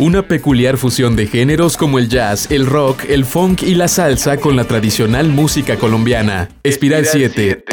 Una peculiar fusión de géneros como el jazz, el rock, el funk y la salsa con la tradicional música colombiana. Espiral 7.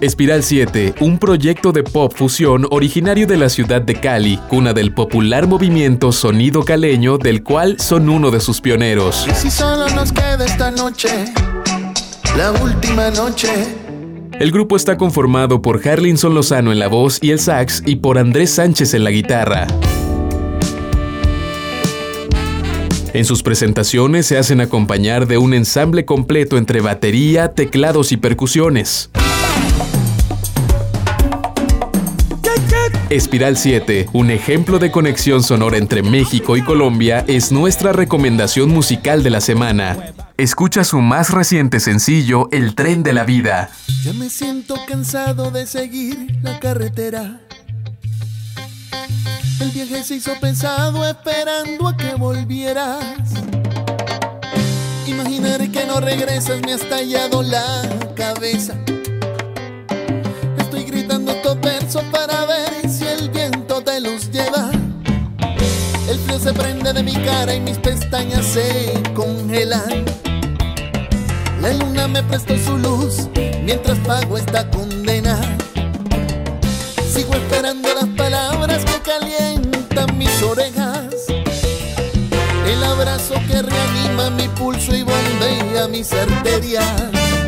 Espiral 7, un proyecto de pop fusión originario de la ciudad de Cali, cuna del popular movimiento sonido caleño del cual son uno de sus pioneros. Y si solo nos queda esta noche, la última noche. El grupo está conformado por Harlinson Lozano en la voz y el sax y por Andrés Sánchez en la guitarra. En sus presentaciones se hacen acompañar de un ensamble completo entre batería, teclados y percusiones. Espiral 7, un ejemplo de conexión sonora entre México y Colombia, es nuestra recomendación musical de la semana. Escucha su más reciente sencillo, El tren de la vida. Ya me siento cansado de seguir la carretera. El viaje se hizo pesado esperando a que volvieras. Imaginar que no regresas me ha estallado la cabeza. Estoy gritando estos versos para ver si el viento te los lleva. El frío se prende de mi cara y mis pestañas se congelan. La luna me prestó su luz mientras pago esta condena. Sigo esperando las mis orejas. El abrazo que reanima mi pulso y bombea mis arterias.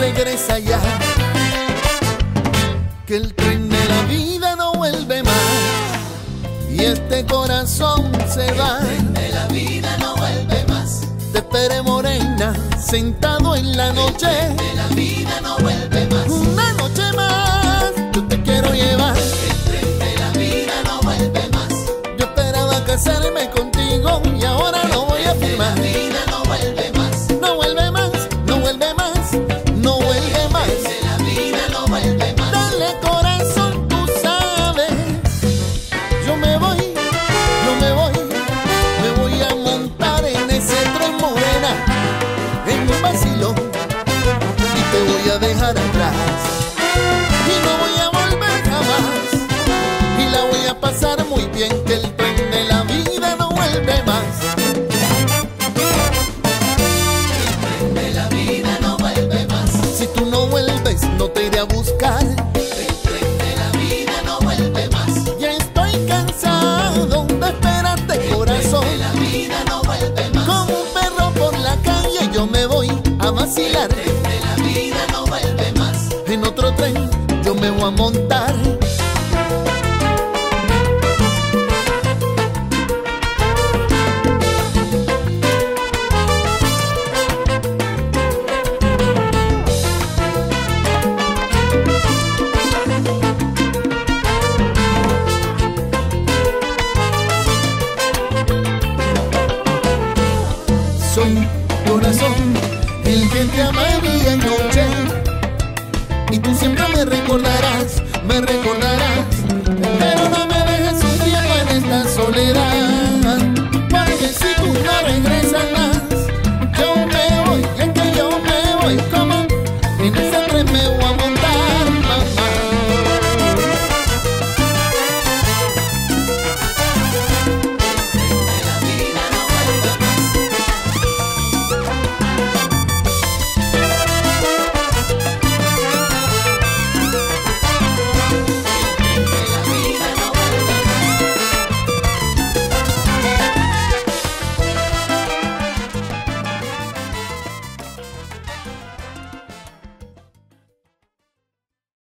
Regresa ya. Que el tren de la vida no vuelve más. Y este corazón se va. de la vida no vuelve más. Te esperé morena, sentado en la noche. de la vida no vuelve más. Dejar atrás. Y no voy a volver jamás, y la voy a pasar muy bien, que el tren de la vida no vuelve más. El tren de la vida no vuelve más. Si tú no vuelves, no te iré a buscar. a montar. Soy corazón, el que te amé día y noche y tú siempre me recordarás, me recordarás, pero no me